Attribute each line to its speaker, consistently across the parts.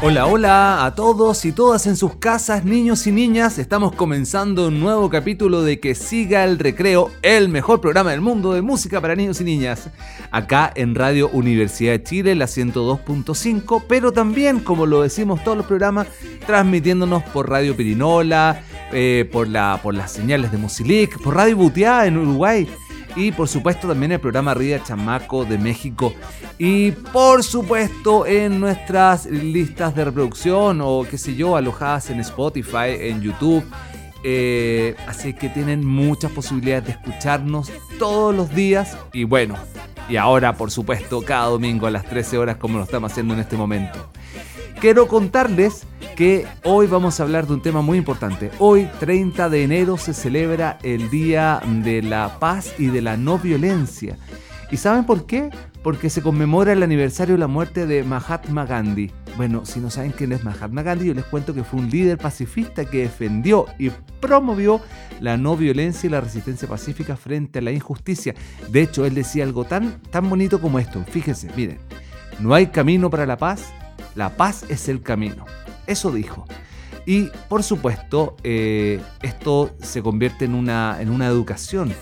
Speaker 1: Hola, hola a todos y todas en sus casas, niños y niñas. Estamos comenzando un nuevo capítulo de Que siga el recreo, el mejor programa del mundo de música para niños y niñas. Acá en Radio Universidad de Chile, la 102.5, pero también, como lo decimos todos los programas, transmitiéndonos por Radio Pirinola eh, por, la, por las señales de Musilic, por Radio Butiá en Uruguay y por supuesto también el programa Ría Chamaco de México. Y por supuesto en nuestras listas de reproducción o qué sé yo, alojadas en Spotify, en YouTube. Eh, así que tienen muchas posibilidades de escucharnos todos los días. Y bueno, y ahora por supuesto cada domingo a las 13 horas como lo estamos haciendo en este momento quiero contarles que hoy vamos a hablar de un tema muy importante. Hoy, 30 de enero, se celebra el Día de la Paz y de la No Violencia. ¿Y saben por qué? Porque se conmemora el aniversario de la muerte de Mahatma Gandhi. Bueno, si no saben quién es Mahatma Gandhi, yo les cuento que fue un líder pacifista que defendió y promovió la no violencia y la resistencia pacífica frente a la injusticia. De hecho, él decía algo tan, tan bonito como esto. Fíjense, miren, no hay camino para la paz la paz es el camino. Eso dijo. Y por supuesto, eh, esto se convierte en una, en una educación.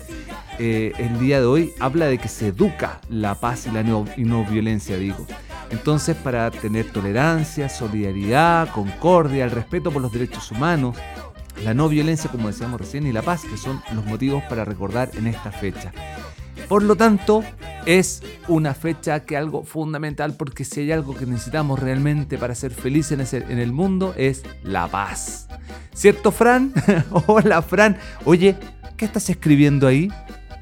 Speaker 1: Eh, el día de hoy habla de que se educa la paz y la y no violencia, digo. Entonces, para tener tolerancia, solidaridad, concordia, el respeto por los derechos humanos, la no violencia, como decíamos recién, y la paz, que son los motivos para recordar en esta fecha. Por lo tanto, es una fecha que algo fundamental porque si hay algo que necesitamos realmente para ser felices en, el mundo es la paz. ¿Cierto, Fran? hola, Fran. Oye, ¿qué estás escribiendo ahí?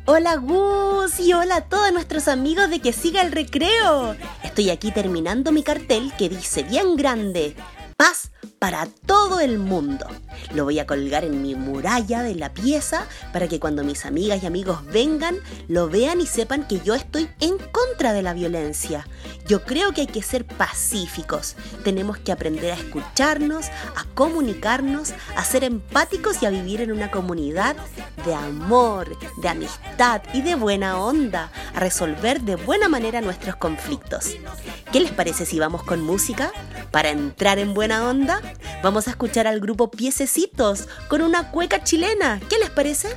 Speaker 2: Hola Gus y hola a todos nuestros amigos de que siga el recreo. Estoy aquí terminando mi cartel que dice bien grande, paz para todo el mundo. Lo voy a colgar en mi muralla de la pieza para que cuando mis amigas y amigos vengan lo vean y sepan que yo estoy en contra de la violencia. Yo creo que hay que ser pacíficos. Tenemos que aprender a escucharnos, a comunicarnos, a ser empáticos y a vivir en una comunidad de amor, de amistad y de buena onda, a resolver de buena manera nuestros conflictos. ¿Qué les parece si vamos con música? Para entrar en buena onda, vamos a escuchar al grupo Piececitos con una cueca chilena. ¿Qué les parece?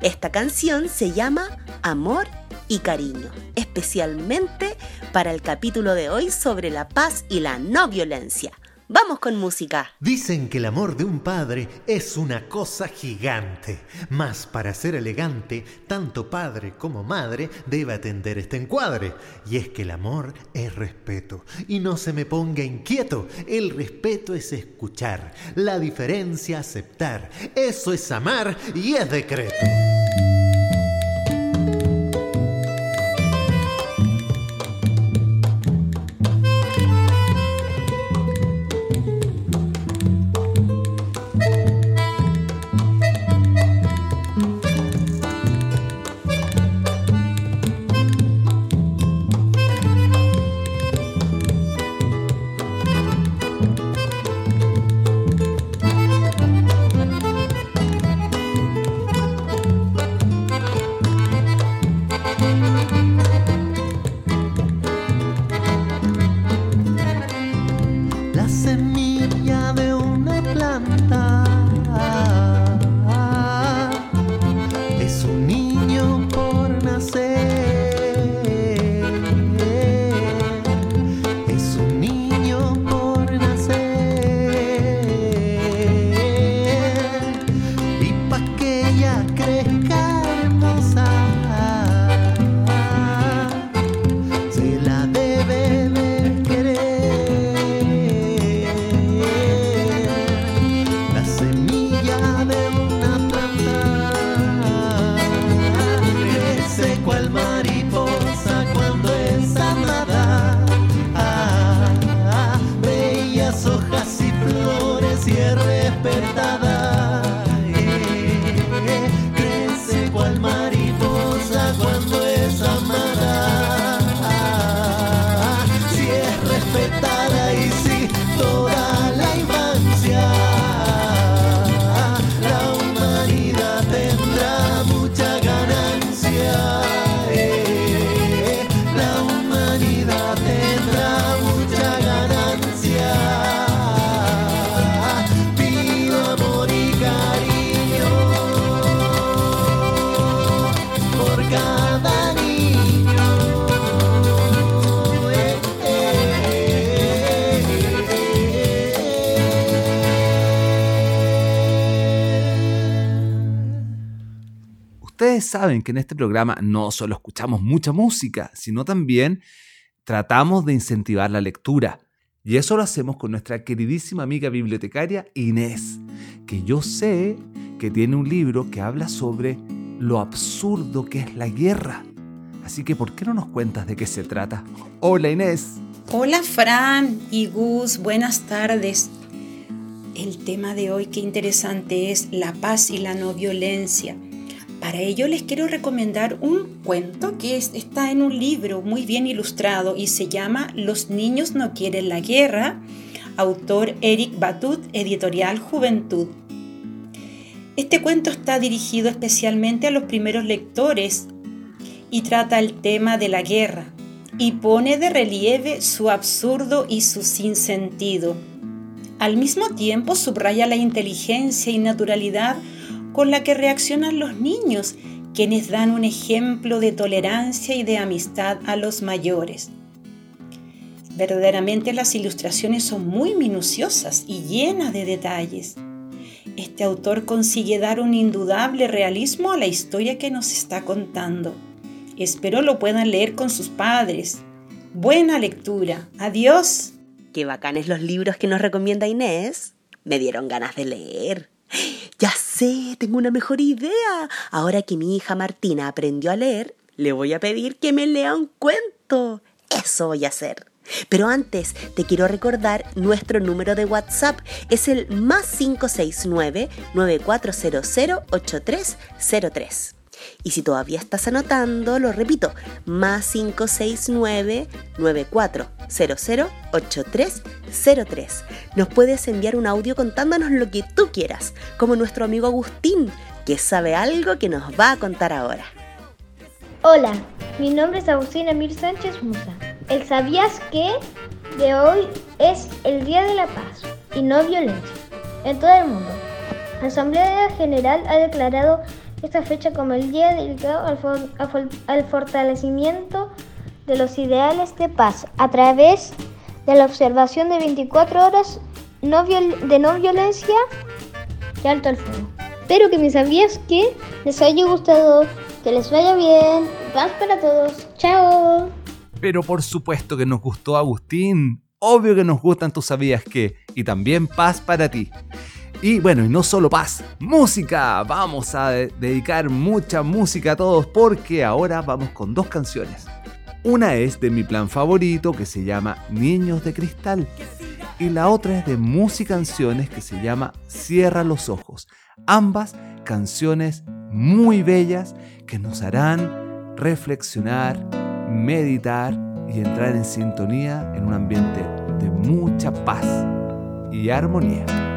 Speaker 2: Esta canción se llama Amor y Cariño, especialmente para el capítulo de hoy sobre la paz y la no violencia. Vamos con música.
Speaker 3: Dicen que el amor de un padre es una cosa gigante, mas para ser elegante, tanto padre como madre debe atender este encuadre. Y es que el amor es respeto, y no se me ponga inquieto, el respeto es escuchar, la diferencia aceptar, eso es amar y es decreto.
Speaker 1: Saben que en este programa no solo escuchamos mucha música, sino también tratamos de incentivar la lectura. Y eso lo hacemos con nuestra queridísima amiga bibliotecaria Inés, que yo sé que tiene un libro que habla sobre lo absurdo que es la guerra. Así que, ¿por qué no nos cuentas de qué se trata? Hola Inés.
Speaker 4: Hola Fran y Gus, buenas tardes. El tema de hoy, qué interesante, es la paz y la no violencia. Para ello les quiero recomendar un cuento que está en un libro muy bien ilustrado y se llama Los niños no quieren la guerra, autor Eric Batut, editorial Juventud. Este cuento está dirigido especialmente a los primeros lectores y trata el tema de la guerra y pone de relieve su absurdo y su sinsentido. Al mismo tiempo subraya la inteligencia y naturalidad con la que reaccionan los niños, quienes dan un ejemplo de tolerancia y de amistad a los mayores. Verdaderamente las ilustraciones son muy minuciosas y llenas de detalles. Este autor consigue dar un indudable realismo a la historia que nos está contando. Espero lo puedan leer con sus padres. Buena lectura. Adiós.
Speaker 2: Qué bacanes los libros que nos recomienda Inés. Me dieron ganas de leer. Ya sé, tengo una mejor idea. Ahora que mi hija Martina aprendió a leer, le voy a pedir que me lea un cuento. Eso voy a hacer. Pero antes te quiero recordar nuestro número de WhatsApp. Es el más 569 9400 8303. Y si todavía estás anotando, lo repito, más 569-9400-8303. Nos puedes enviar un audio contándonos lo que tú quieras, como nuestro amigo Agustín, que sabe algo que nos va a contar ahora.
Speaker 5: Hola, mi nombre es Agustín Emir Sánchez Musa. ¿El sabías que de hoy es el Día de la Paz y no violencia en todo el mundo? La Asamblea General ha declarado esta fecha como el día dedicado al, fortalecimiento de los ideales de paz a través de la observación de 24 horas de no violencia y alto al fuego. Espero que me sabías que les haya gustado, que les vaya bien, paz para todos, chao.
Speaker 1: Pero por supuesto que nos gustó Agustín, obvio que nos gustan tus sabías que, y también paz para ti. Y bueno, y no solo paz, música. Vamos a dedicar mucha música a todos porque ahora vamos con dos canciones. Una es de mi plan favorito que se llama Niños de Cristal y la otra es de Música Canciones que se llama Cierra los Ojos. Ambas canciones muy bellas que nos harán reflexionar, meditar y entrar en sintonía en un ambiente de mucha paz y armonía.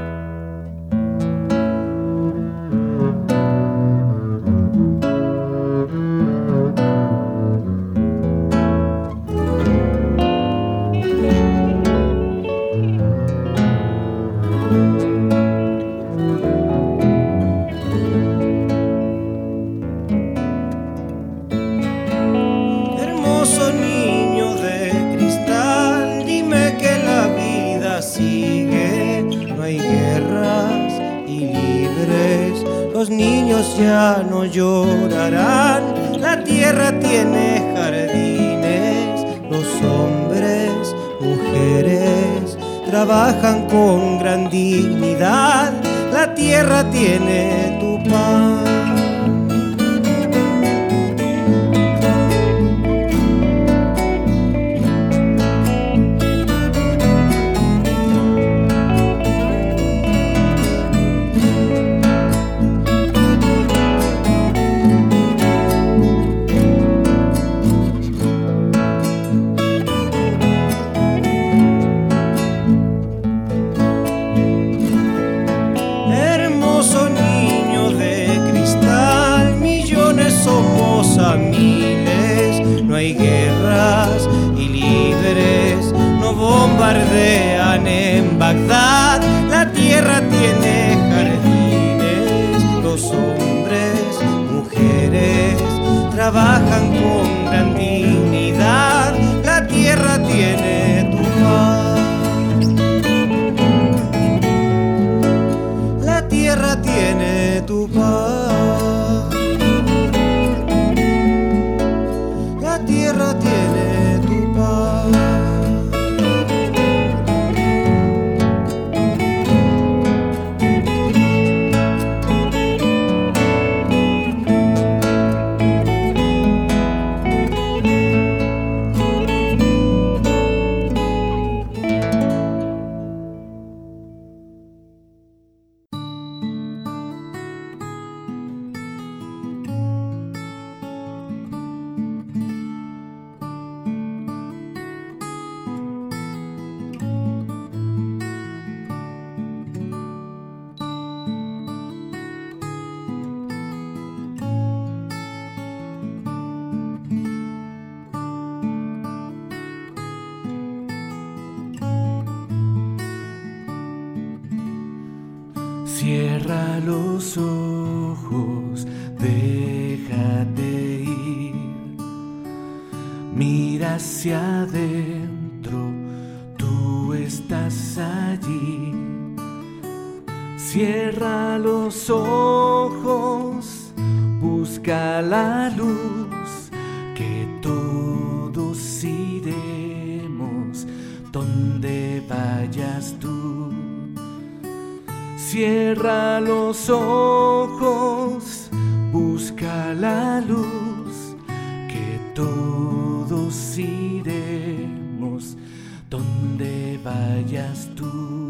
Speaker 6: Tierra luz, que todos iremos donde vayas tú.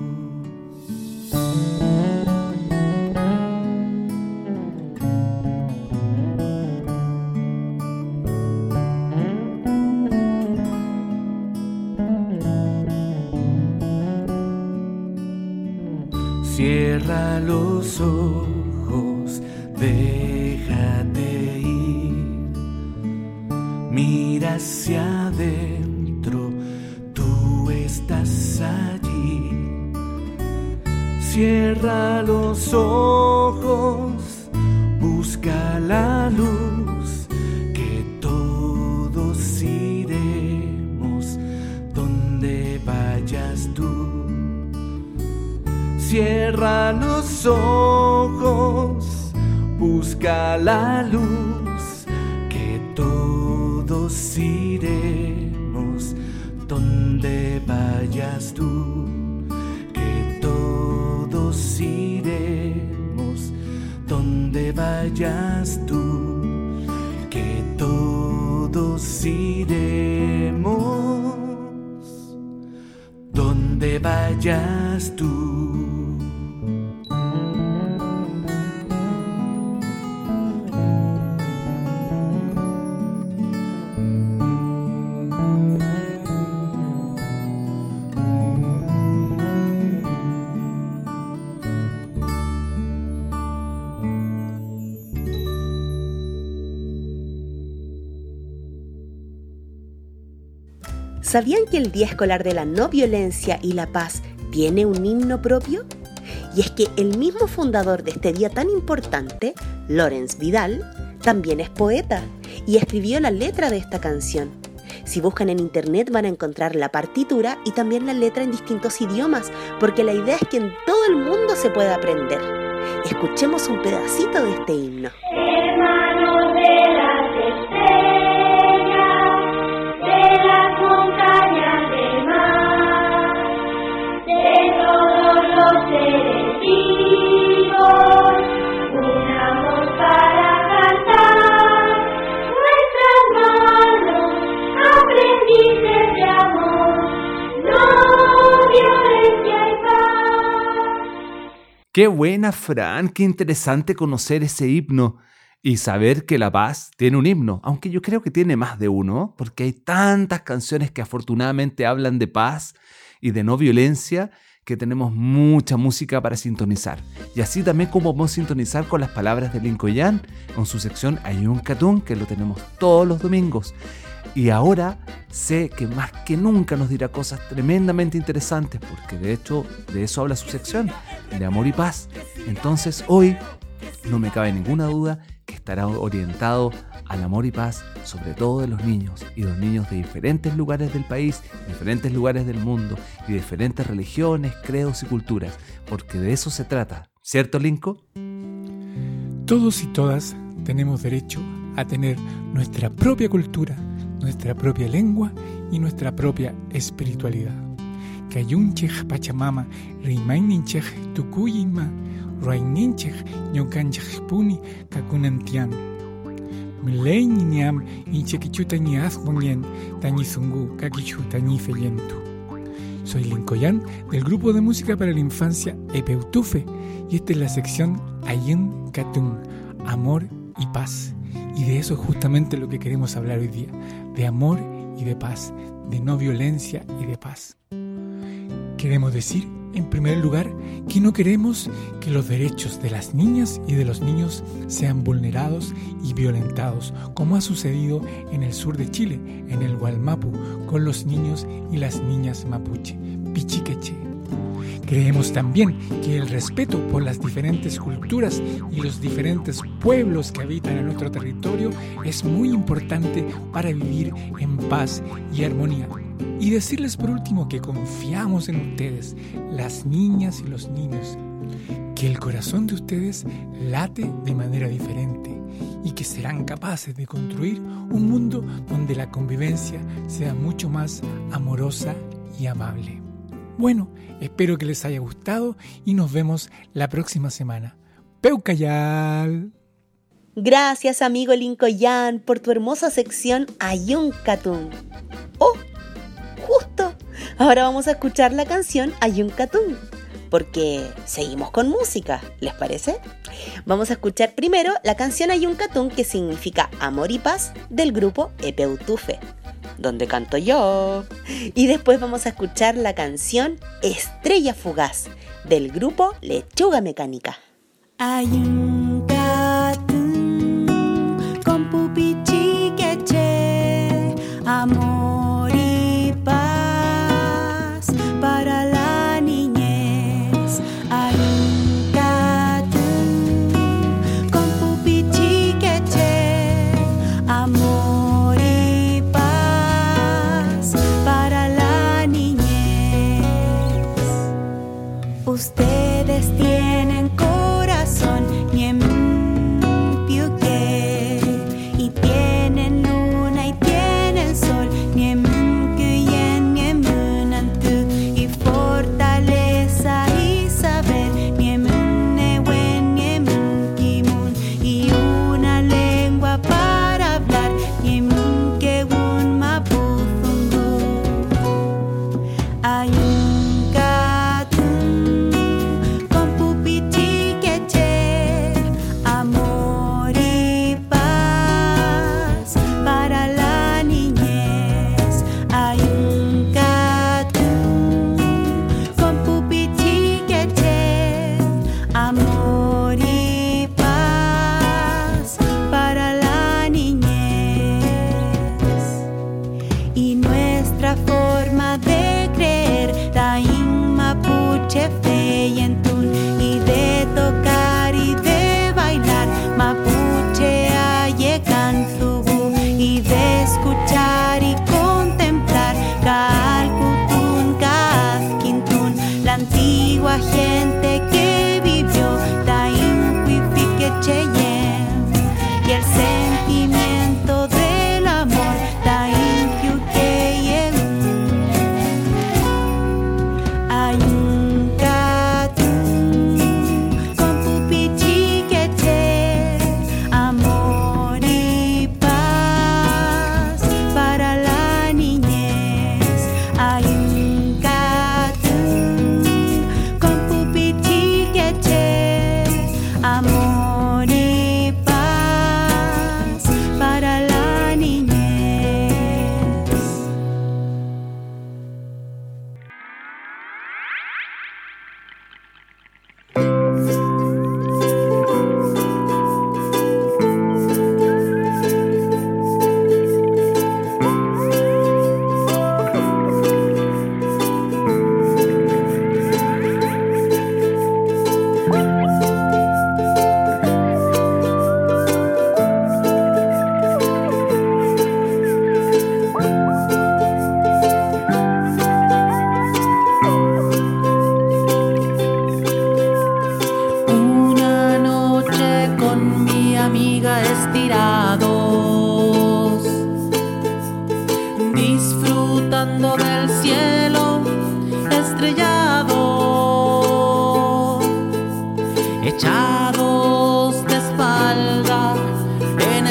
Speaker 2: ¿Sabían que el Día Escolar de la No Violencia y la Paz tiene un himno propio? Y es que el mismo fundador de este día tan importante, Lorenz Vidal, también es poeta y escribió la letra de esta canción. Si buscan en internet van a encontrar la partitura y también la letra en distintos idiomas, porque la idea es que en todo el mundo se pueda aprender. Escuchemos un pedacito de este himno.
Speaker 1: Qué buena, Fran, qué interesante conocer ese himno y saber que La Paz tiene un himno, aunque yo creo que tiene más de uno, porque hay tantas canciones que afortunadamente hablan de paz y de no violencia que tenemos mucha música para sintonizar. Y así también como a sintonizar con las palabras de Lincoln con su sección Ayun Katun, que lo tenemos todos los domingos. Y ahora sé que más que nunca nos dirá cosas tremendamente interesantes, porque de hecho de eso habla su sección, de amor y paz. Entonces hoy no me cabe ninguna duda que estará orientado al amor y paz, sobre todo de los niños, y los niños de diferentes lugares del país, diferentes lugares del mundo, y diferentes religiones, credos y culturas, porque de eso se trata, ¿cierto, Linko?
Speaker 7: Todos y todas tenemos derecho a tener nuestra propia cultura, nuestra propia lengua y nuestra propia espiritualidad. Kayunchej Pachamama, Rimaininchej Tukuyinma, Ruaininchej Ñokanchej Puni, Kakunantian. Milei niam inchekichuta ni azmonien, tañizungu, kakichuta ni feyentu. Soy Lincoyan del grupo de música para la infancia Epeutufe y esta es la sección Ayun Katun, Amor y Paz. Y de eso es justamente lo que queremos hablar hoy día, de amor y de paz, de no violencia y de paz. Queremos decir, en primer lugar, que no queremos que los derechos de las niñas y de los niños sean vulnerados y violentados, como ha sucedido en el sur de Chile, en el Gualmapu, con los niños y las niñas mapuche, Pichiqueche. Creemos también que el respeto por las diferentes culturas y los diferentes pueblos que habitan en nuestro territorio es muy importante para vivir en paz y armonía. Y decirles por último que confiamos en ustedes, las niñas y los niños, que el corazón de ustedes late de manera diferente y que serán capaces de construir un mundo donde la convivencia sea mucho más amorosa y amable. Bueno, espero que les haya gustado y nos vemos la próxima semana. Peucayal.
Speaker 2: Gracias, amigo Lincoln, por tu hermosa sección Ayun Katun. ¡Oh! Justo. Ahora vamos a escuchar la canción Ayun Katun. Porque seguimos con música, ¿les parece? Vamos a escuchar primero la canción Ayun Katun, que significa amor y paz, del grupo Epeutufe donde canto yo. Y después vamos a escuchar la canción Estrella Fugaz del grupo Lechuga Mecánica.
Speaker 8: Con amor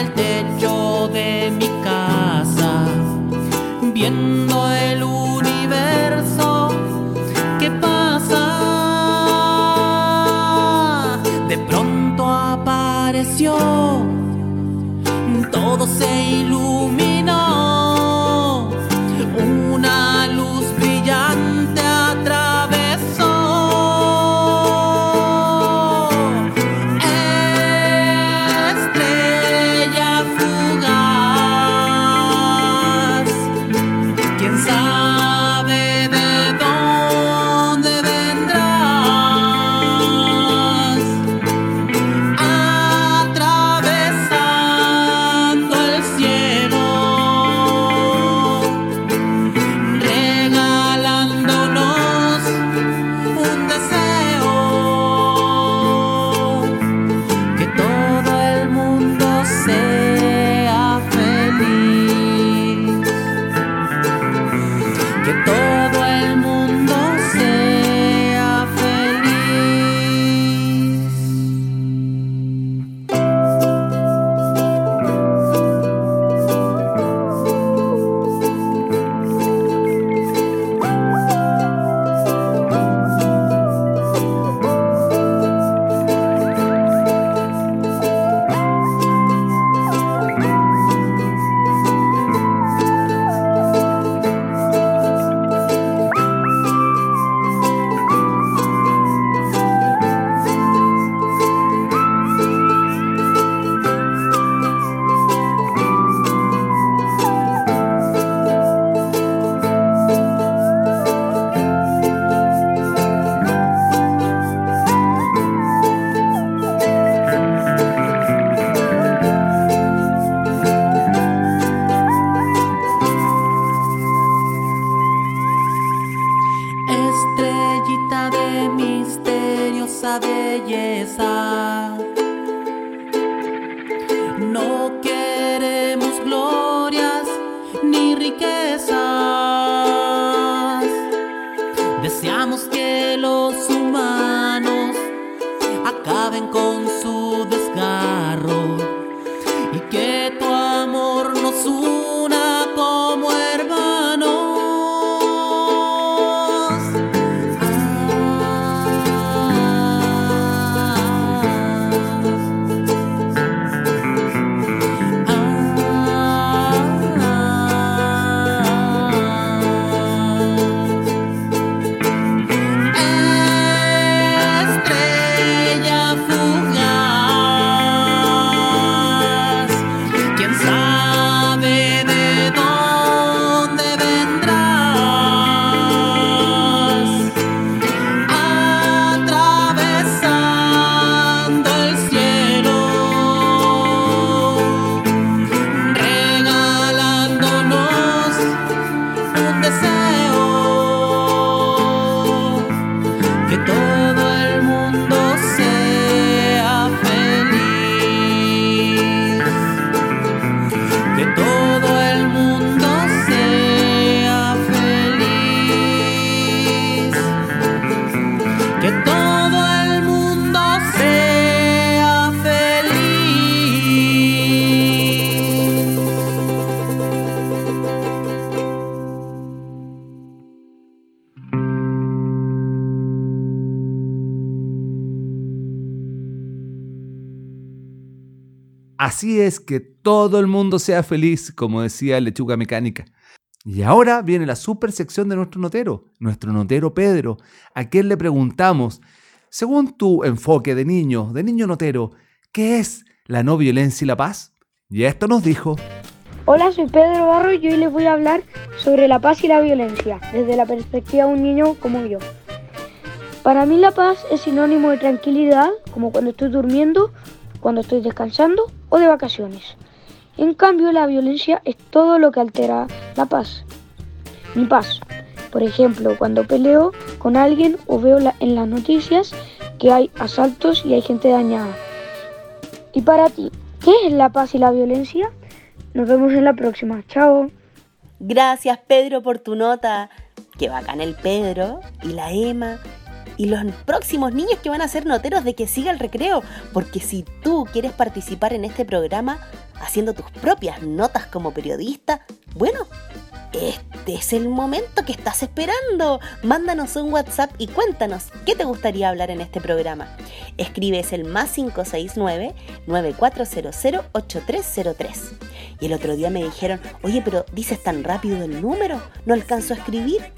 Speaker 8: el techo de mi casa, viendo
Speaker 1: Así es que todo el mundo sea feliz, como decía Lechuga Mecánica. Y ahora viene la super sección de nuestro notero, nuestro notero Pedro, a quien le preguntamos, según tu enfoque de niño, de niño notero, ¿qué es la no violencia y la paz? Y esto nos dijo.
Speaker 9: Hola, soy Pedro Barro y hoy les voy a hablar sobre la paz y la violencia, desde la perspectiva de un niño como yo. Para mí la paz es sinónimo de tranquilidad, como cuando estoy durmiendo, cuando estoy descansando o de vacaciones. En cambio, la violencia es todo lo que altera la paz. Mi paz. Por ejemplo, cuando peleo con alguien o veo en las noticias que hay asaltos y hay gente dañada. Y para ti, ¿qué es la paz y la violencia? Nos vemos en la próxima. Chao.
Speaker 2: Gracias Pedro por tu nota. Qué bacán el Pedro y la Emma y los próximos niños que van a ser noteros de que siga el recreo. Porque si tú quieres participar en este programa haciendo tus propias notas como periodista, bueno, este es el momento que estás esperando. Mándanos un WhatsApp y cuéntanos qué te gustaría hablar en este programa. Escribes el más 569-9400-8303. Y el otro día me dijeron, oye, pero dices tan rápido el número, no alcanzo a escribir.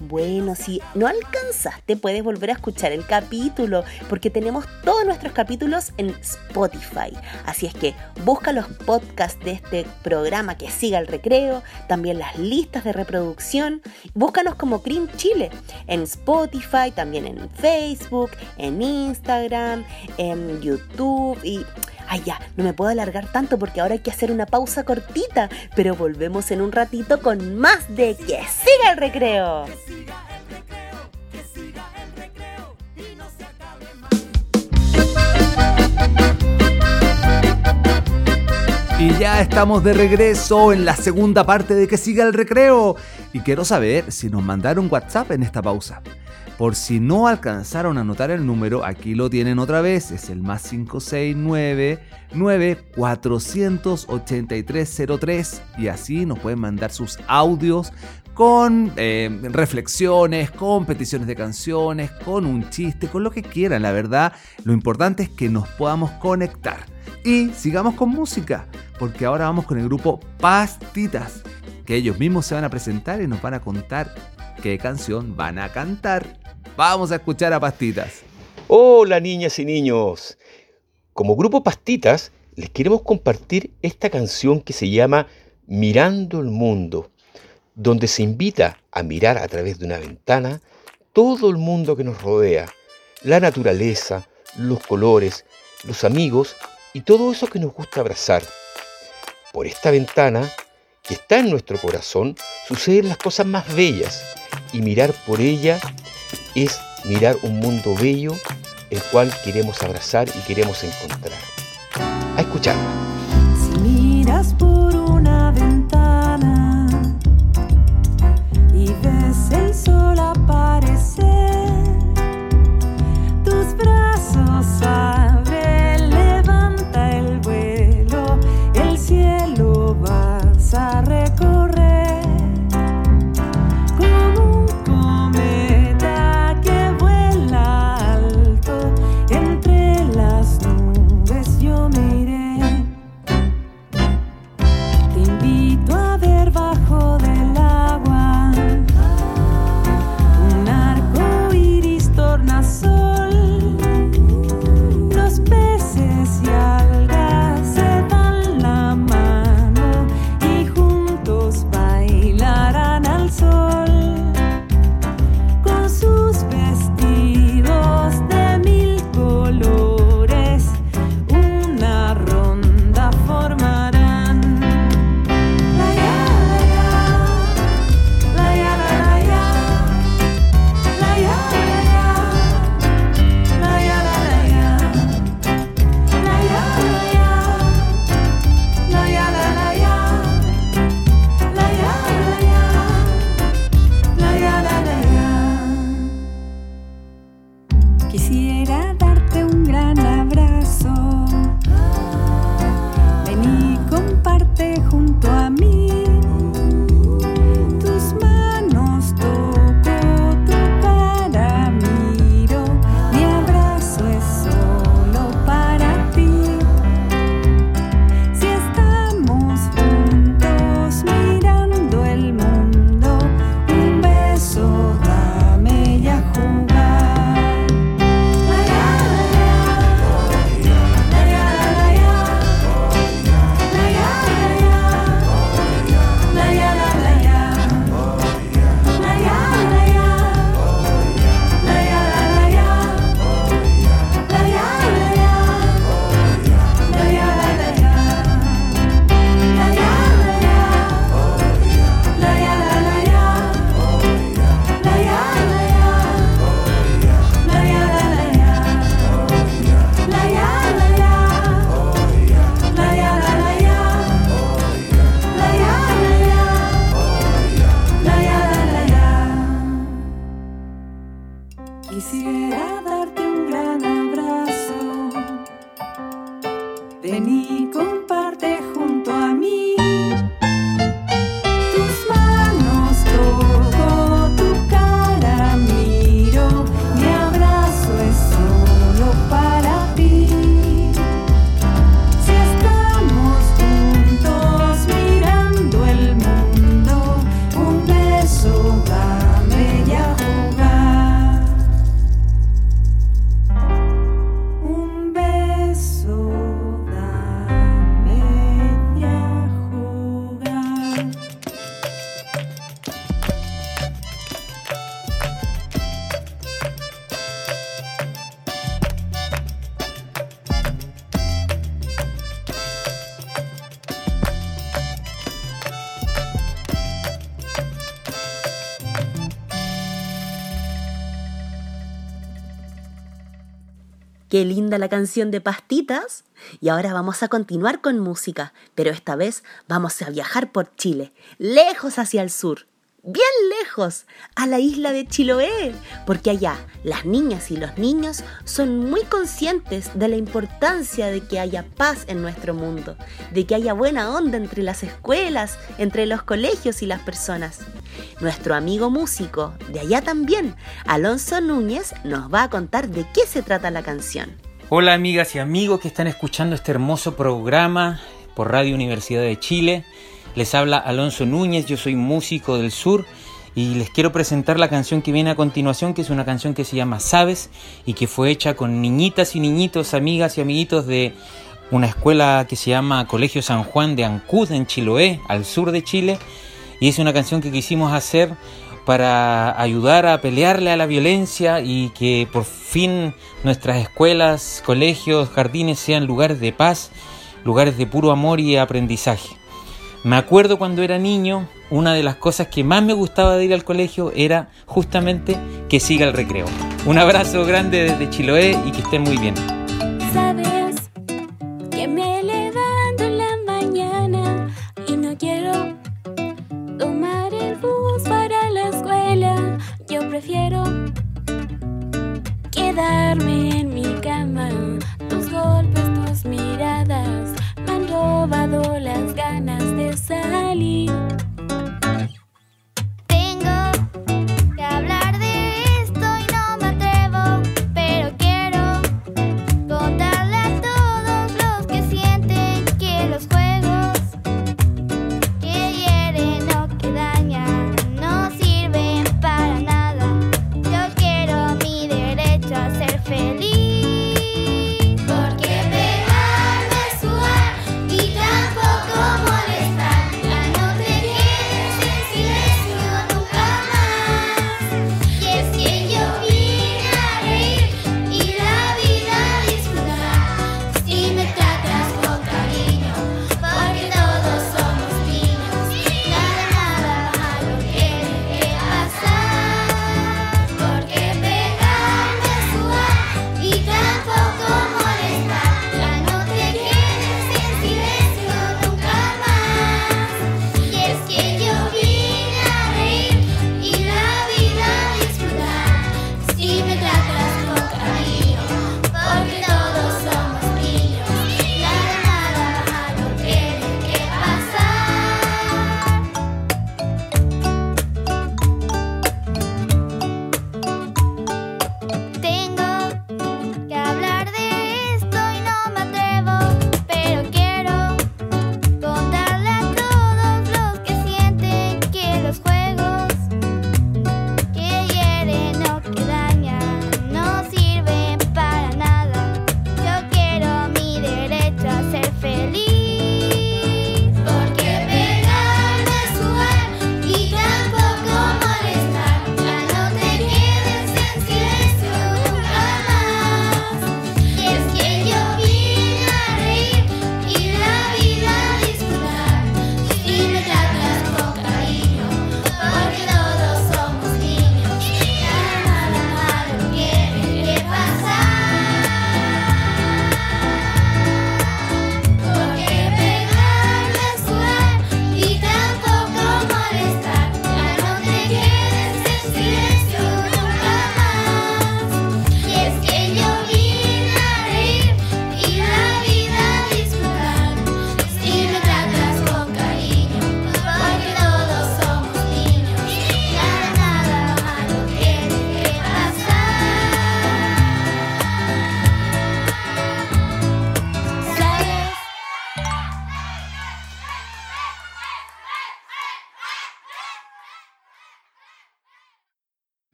Speaker 2: Bueno, si no alcanzaste, puedes volver a escuchar el capítulo, porque tenemos todos nuestros capítulos en Spotify. Así es que busca los podcasts de este programa que siga el recreo, también las listas de reproducción. Búscanos como Cream Chile en Spotify, también en Facebook, en Instagram, en YouTube y Ay, ya, no me puedo alargar tanto porque ahora hay que hacer una pausa cortita, pero volvemos en un ratito con más de Que siga el recreo.
Speaker 1: Y ya estamos de regreso en la segunda parte de Que siga el recreo. Y quiero saber si nos mandaron WhatsApp en esta pausa. Por si no alcanzaron a anotar el número, aquí lo tienen otra vez, es el más 569 948303 y así nos pueden mandar sus audios con eh, reflexiones, con peticiones de canciones, con un chiste, con lo que quieran, la verdad. Lo importante es que nos podamos conectar. Y sigamos con música, porque ahora vamos con el grupo Pastitas, que ellos mismos se van a presentar y nos van a contar qué canción van a cantar. Vamos a escuchar a Pastitas.
Speaker 10: Hola niñas y niños. Como grupo Pastitas les queremos compartir esta canción que se llama Mirando el Mundo, donde se invita a mirar a través de una ventana todo el mundo que nos rodea, la naturaleza, los colores, los amigos y todo eso que nos gusta abrazar. Por esta ventana, que está en nuestro corazón, suceden las cosas más bellas y mirar por ella es mirar un mundo bello el cual queremos abrazar y queremos encontrar. A escucharla.
Speaker 2: Qué linda la canción de Pastitas. Y ahora vamos a continuar con música, pero esta vez vamos a viajar por Chile, lejos hacia el sur, bien lejos, a la isla de Chiloé, porque allá las niñas y los niños son muy conscientes de la importancia de que haya paz en nuestro mundo, de que haya buena onda entre las escuelas, entre los colegios y las personas. Nuestro amigo músico de allá también, Alonso Núñez, nos va a contar de qué se trata la canción.
Speaker 11: Hola amigas y amigos que están escuchando este hermoso programa por Radio Universidad de Chile. Les habla Alonso Núñez, yo soy músico del sur y les quiero presentar la canción que viene a continuación, que es una canción que se llama Sabes y que fue hecha con niñitas y niñitos, amigas y amiguitos de una escuela que se llama Colegio San Juan de Ancud en Chiloé, al sur de Chile. Y es una canción que quisimos hacer para ayudar a pelearle a la violencia y que por fin nuestras escuelas, colegios, jardines sean lugares de paz, lugares de puro amor y aprendizaje. Me acuerdo cuando era niño, una de las cosas que más me gustaba de ir al colegio era justamente que siga el recreo. Un abrazo grande desde Chiloé y que estén muy bien.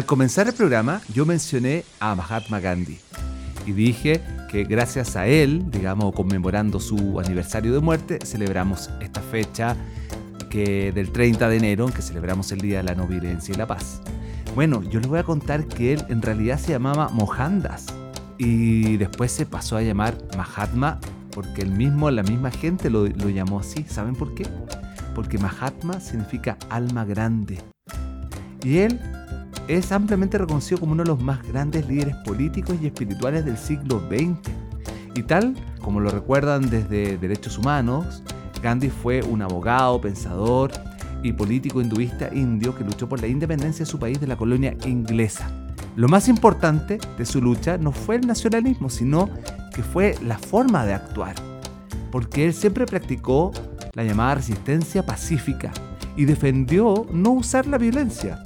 Speaker 1: Al comenzar el programa, yo mencioné a Mahatma Gandhi y dije que gracias a él, digamos, conmemorando su aniversario de muerte, celebramos esta fecha que del 30 de enero, en que celebramos el Día de la No Violencia y la Paz. Bueno, yo les voy a contar que él en realidad se llamaba Mohandas y después se pasó a llamar Mahatma porque él mismo, la misma gente lo, lo llamó así. ¿Saben por qué? Porque Mahatma significa alma grande. Y él es ampliamente reconocido como uno de los más grandes líderes políticos y espirituales del siglo XX. Y tal como lo recuerdan desde Derechos Humanos, Gandhi fue un abogado, pensador y político hinduista indio que luchó por la independencia de su país de la colonia inglesa. Lo más importante de su lucha no fue el nacionalismo, sino que fue la forma de actuar, porque él siempre practicó la llamada resistencia pacífica y defendió no usar la violencia.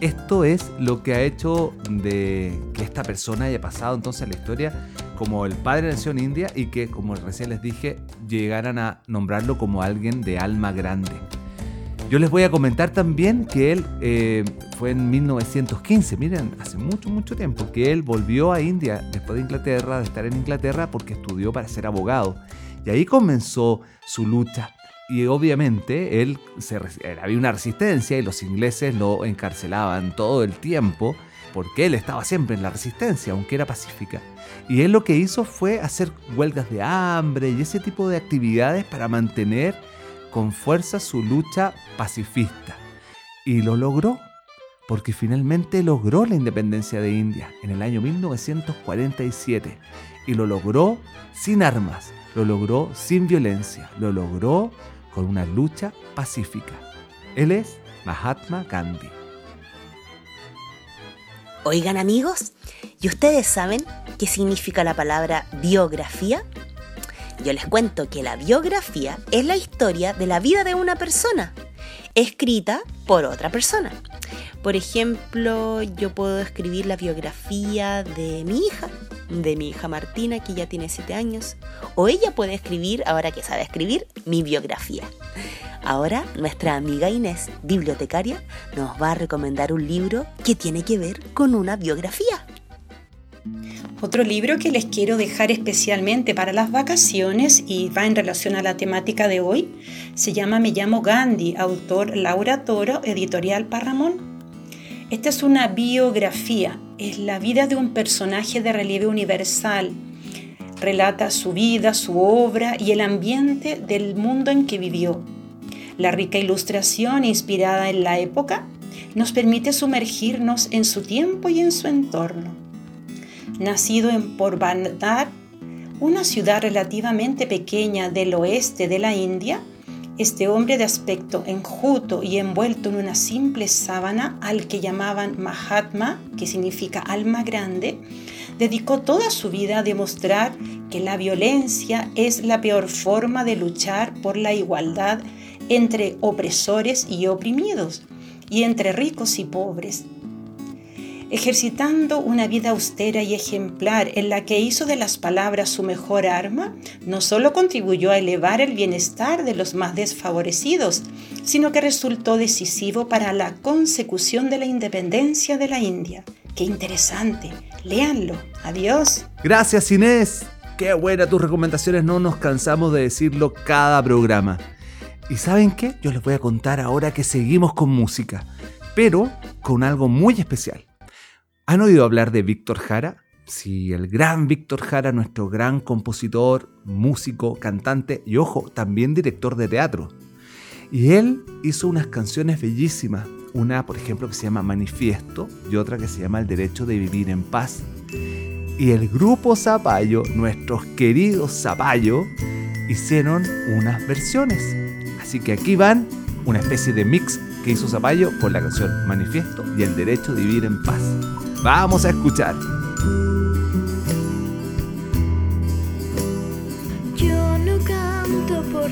Speaker 1: Esto es lo que ha hecho de que esta persona haya pasado entonces la historia como el padre de la nación india y que, como recién les dije, llegaran a nombrarlo como alguien de alma grande. Yo les voy a comentar también que él eh, fue en 1915, miren, hace mucho, mucho tiempo, que él volvió a India después de Inglaterra, de estar en Inglaterra, porque estudió para ser abogado. Y ahí comenzó su lucha. Y obviamente él se, había una resistencia y los ingleses lo encarcelaban todo el tiempo porque él estaba siempre en la resistencia, aunque era pacífica. Y él lo que hizo fue hacer huelgas de hambre y ese tipo de actividades para mantener con fuerza su lucha pacifista. Y lo logró, porque finalmente logró la independencia de India en el año 1947. Y lo logró sin armas, lo logró sin violencia, lo logró con una lucha pacífica. Él es Mahatma Gandhi.
Speaker 2: Oigan amigos, ¿y ustedes saben qué significa la palabra biografía? Yo les cuento que la biografía es la historia de la vida de una persona, escrita por otra persona. Por ejemplo, yo puedo escribir la biografía de mi hija, de mi hija Martina, que ya tiene 7 años, o ella puede escribir, ahora que sabe escribir, mi biografía. Ahora nuestra amiga Inés, bibliotecaria, nos va a recomendar un libro que tiene que ver con una biografía.
Speaker 4: Otro libro que les quiero dejar especialmente para las vacaciones y va en relación a la temática de hoy se llama Me llamo Gandhi, autor Laura Toro, editorial Parramón. Esta es una biografía, es la vida de un personaje de relieve universal. Relata su vida, su obra y el ambiente del mundo en que vivió. La rica ilustración inspirada en la época nos permite sumergirnos en su tiempo y en su entorno. Nacido en Porbandar, una ciudad relativamente pequeña del oeste de la India, este hombre de aspecto enjuto y envuelto en una simple sábana al que llamaban Mahatma, que significa alma grande, dedicó toda su vida a demostrar que la violencia es la peor forma de luchar por la igualdad entre opresores y oprimidos, y entre ricos y pobres, ejercitando una vida austera y ejemplar en la que hizo de las palabras su mejor arma, no solo contribuyó a elevar el bienestar de los más desfavorecidos, sino que resultó decisivo para la consecución de la independencia de la India. ¡Qué interesante! Léanlo. Adiós.
Speaker 1: Gracias Inés. Qué buena tus recomendaciones, no nos cansamos de decirlo cada programa. ¿Y saben qué? Yo les voy a contar ahora que seguimos con música, pero con algo muy especial. ¿Han oído hablar de Víctor Jara? Sí, el gran Víctor Jara, nuestro gran compositor, músico, cantante y ojo, también director de teatro. Y él hizo unas canciones bellísimas, una por ejemplo que se llama Manifiesto y otra que se llama El Derecho de Vivir en Paz. Y el grupo Zapallo, nuestros queridos Zapallo, hicieron unas versiones. Así que aquí van una especie de mix que hizo Zapallo con la canción Manifiesto y El Derecho de Vivir en Paz. Vamos a escuchar.
Speaker 12: Yo no canto por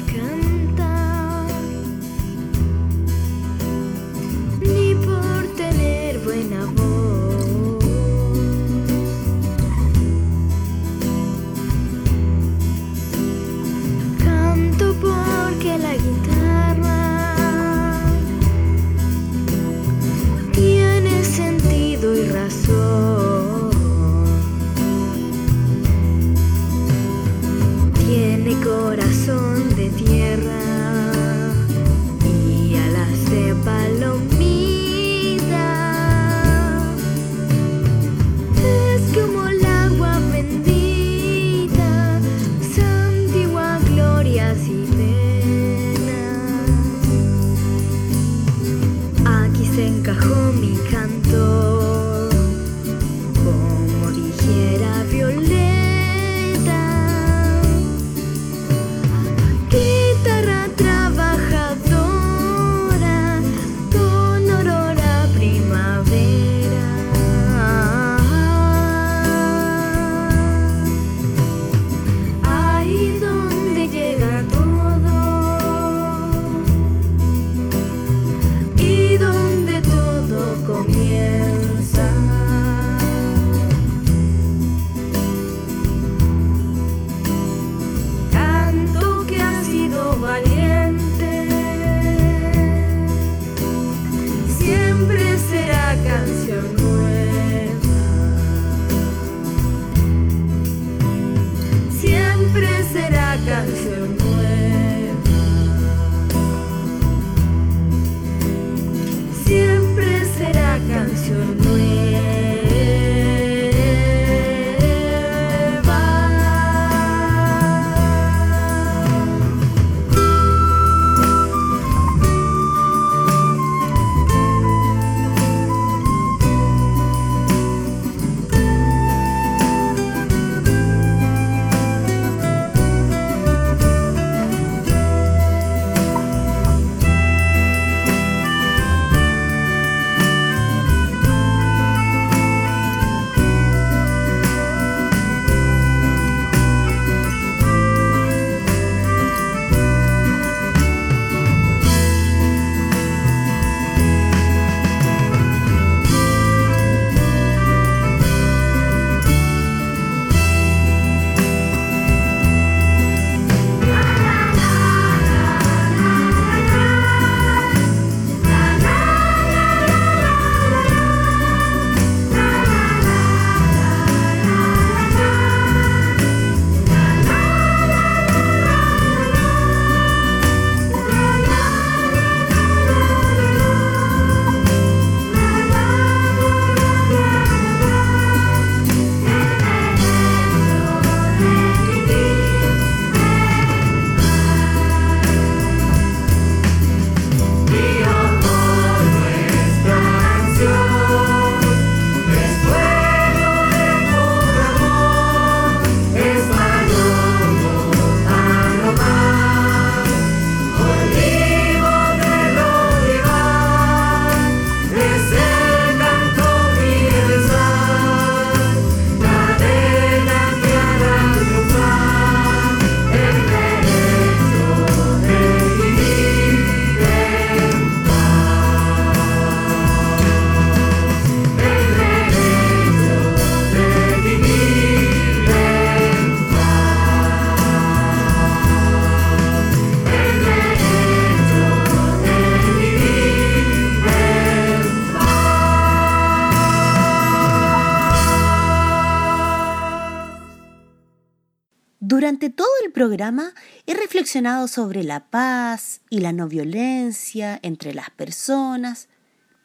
Speaker 2: programa he reflexionado sobre la paz y la no violencia entre las personas,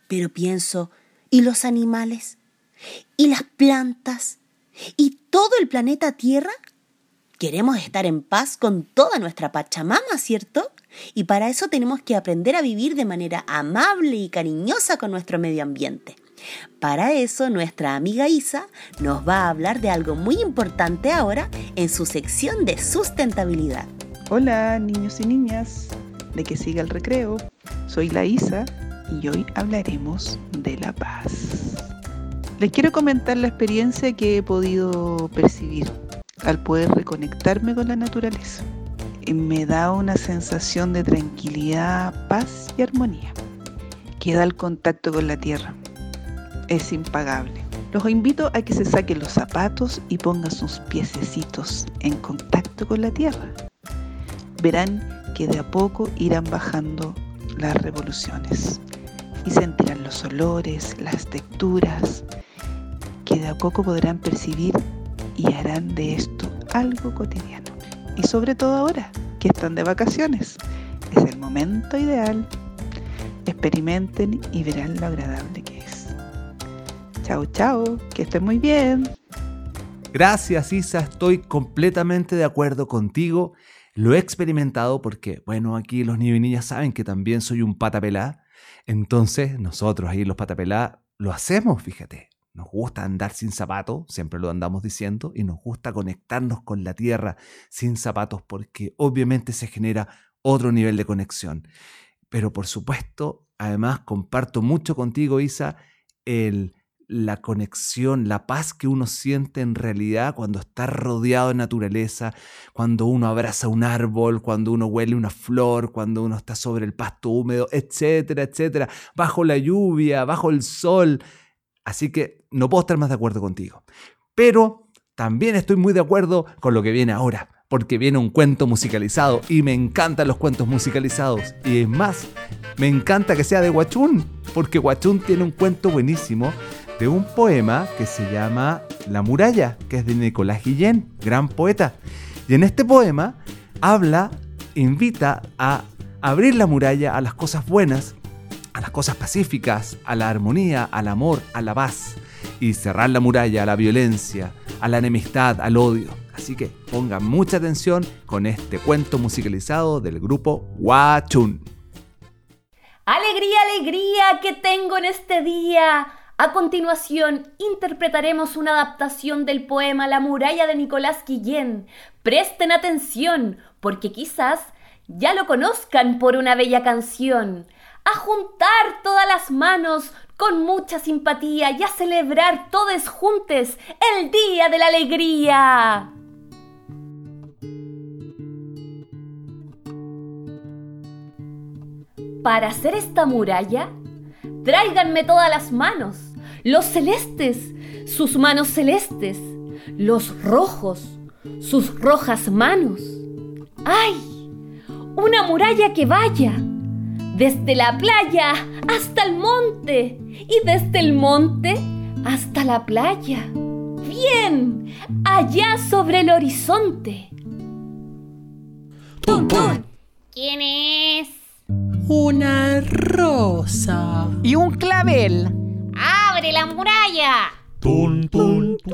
Speaker 2: pero pienso, ¿y los animales? ¿Y las plantas? ¿Y todo el planeta Tierra? Queremos estar en paz con toda nuestra Pachamama, ¿cierto? Y para eso tenemos que aprender a vivir de manera amable y cariñosa con nuestro medio ambiente. Para eso nuestra amiga Isa nos va a hablar de algo muy importante ahora en su sección de sustentabilidad.
Speaker 13: Hola niños y niñas, de que siga el recreo. Soy la Isa y hoy hablaremos de la paz. Les quiero comentar la experiencia que he podido percibir al poder reconectarme con la naturaleza. Me da una sensación de tranquilidad, paz y armonía que da el contacto con la tierra. Es impagable. Los invito a que se saquen los zapatos y pongan sus piececitos en contacto con la tierra. Verán que de a poco irán bajando las revoluciones y sentirán los olores, las texturas, que de a poco podrán percibir y harán de esto algo cotidiano. Y sobre todo ahora que están de vacaciones, es el momento ideal. Experimenten y verán lo agradable. Chao, chao, que estén muy bien.
Speaker 1: Gracias Isa, estoy completamente de acuerdo contigo. Lo he experimentado porque, bueno, aquí los niños saben que también soy un patapelá. Entonces, nosotros ahí los patapelá lo hacemos, fíjate. Nos gusta andar sin zapatos, siempre lo andamos diciendo, y nos gusta conectarnos con la tierra sin zapatos porque obviamente se genera otro nivel de conexión. Pero por supuesto, además comparto mucho contigo, Isa, el, la conexión, la paz que uno siente en realidad cuando está rodeado de naturaleza, cuando uno abraza un árbol, cuando uno huele una flor, cuando uno está sobre el pasto húmedo, etcétera, etcétera, bajo la lluvia, bajo el sol. Así que no puedo estar más de acuerdo contigo. Pero también estoy muy de acuerdo con lo que viene ahora, porque viene un cuento musicalizado y me encantan los cuentos musicalizados. Y es más, me encanta que sea de Huachún, porque Huachún tiene un cuento buenísimo de un poema que se llama La muralla, que es de Nicolás Guillén, gran poeta. Y en este poema habla, invita a abrir la muralla a las cosas buenas, a las cosas pacíficas, a la armonía, al amor, a la paz, y cerrar la muralla a la violencia, a la enemistad, al odio. Así que pongan mucha atención con este cuento musicalizado del grupo Huachún.
Speaker 14: Alegría, alegría que tengo en este día. A continuación, interpretaremos una adaptación del poema La muralla de Nicolás Guillén. Presten atención, porque quizás ya lo conozcan por una bella canción. A juntar todas las manos con mucha simpatía y a celebrar todos juntos el Día de la Alegría. Para hacer esta muralla, tráiganme todas las manos, los celestes, sus manos celestes, los rojos, sus rojas manos. ¡Ay! Una muralla que vaya desde la playa hasta el monte y desde el monte hasta la playa. Bien, allá sobre el horizonte.
Speaker 8: Tun, tun.
Speaker 14: ¿Quién es?
Speaker 8: Una rosa.
Speaker 15: Y un clavel.
Speaker 14: ¡Abre la muralla!
Speaker 8: Tun, tun, tun.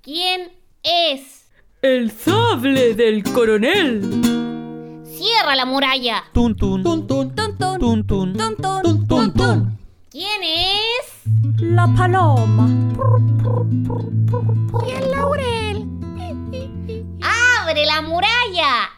Speaker 14: ¿Quién es?
Speaker 16: El sable del coronel.
Speaker 14: Cierra la muralla.
Speaker 8: Tun, tun.
Speaker 16: Tun, tun.
Speaker 14: Tun, tun.
Speaker 8: Tun, tun.
Speaker 14: Tun, tun.
Speaker 8: Tun, tun, tun.
Speaker 14: ¿Quién es?
Speaker 16: La paloma.
Speaker 14: Y el laurel. ¡Abre la muralla!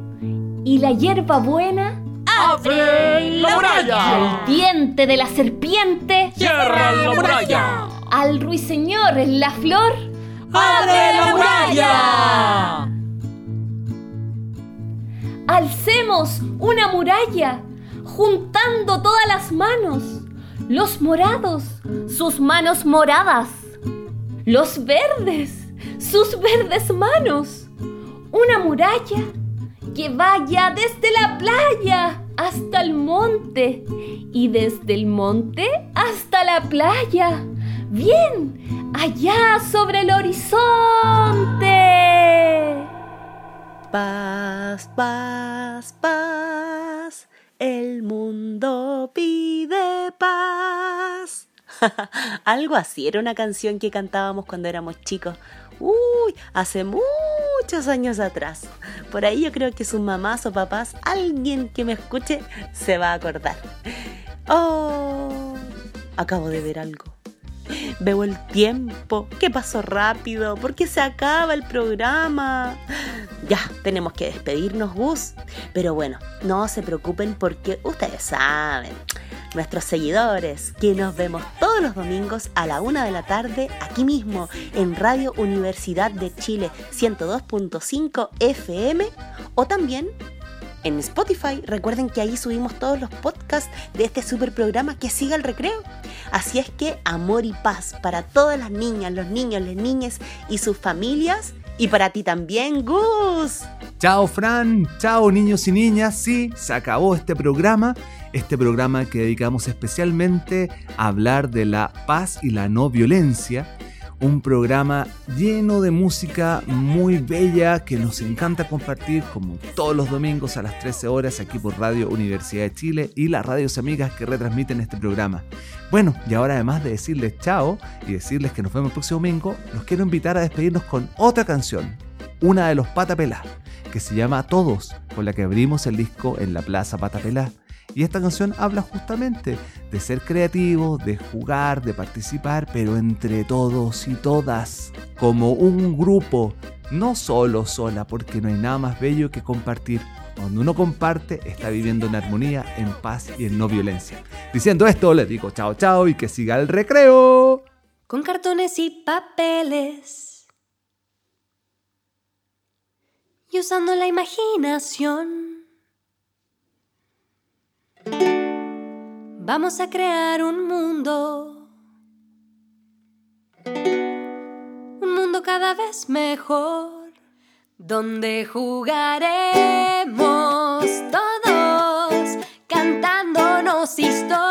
Speaker 15: y
Speaker 14: la hierba buena.
Speaker 8: ¡Abre la muralla!
Speaker 14: Al diente de la serpiente.
Speaker 8: ¡Cierra la muralla!
Speaker 14: Al ruiseñor en la flor.
Speaker 8: ¡Abre la muralla!
Speaker 14: Alcemos una muralla, juntando todas las manos. Los morados, sus manos moradas. Los verdes, sus verdes manos. Una muralla que vaya desde la playa hasta el monte y desde el monte hasta la playa. Bien, allá sobre el horizonte.
Speaker 2: Paz, paz, paz. El mundo pide paz. Algo así era una canción que cantábamos cuando éramos chicos. Uy, hace muchos años atrás. Por ahí yo creo que sus mamás o papás, alguien que me escuche, se va a acordar. Oh, acabo de ver algo. Veo el tiempo. ¿Qué pasó rápido? ¿Por qué se acaba el programa? Ya, tenemos que despedirnos, Gus. Pero bueno, no se preocupen porque ustedes saben, nuestros seguidores, que nos vemos todos los domingos a la una de la tarde aquí mismo en Radio Universidad de Chile 102.5 FM o también en Spotify. Recuerden que ahí subimos todos los podcasts de este super programa que siga el recreo. Así es que amor y paz para todas las niñas, los niños, las niñas y sus familias. Y para ti también, Gus.
Speaker 1: Chao Fran, chao niños y niñas. Sí, se acabó este programa. Este programa que dedicamos especialmente a hablar de la paz y la no violencia. Un programa lleno de música muy bella que nos encanta compartir como todos los domingos a las 13 horas aquí por Radio Universidad de Chile y las radios amigas que retransmiten este programa. Bueno, y ahora además de decirles chao y decirles que nos vemos el próximo domingo, los quiero invitar a despedirnos con otra canción, una de los Patapelá, que se llama Todos, con la que abrimos el disco en la Plaza Patapelá. Y esta canción habla justamente de ser creativo, de jugar, de participar, pero entre todos y todas, como un grupo, no solo sola, porque no hay nada más bello que compartir. Cuando uno comparte, está viviendo en armonía, en paz y en no violencia. Diciendo esto, les digo chao chao y que siga el recreo.
Speaker 17: con cartones y papeles. Y usando la imaginación. Vamos a crear un mundo. Un mundo cada vez mejor. Donde jugaremos todos. Cantándonos historias.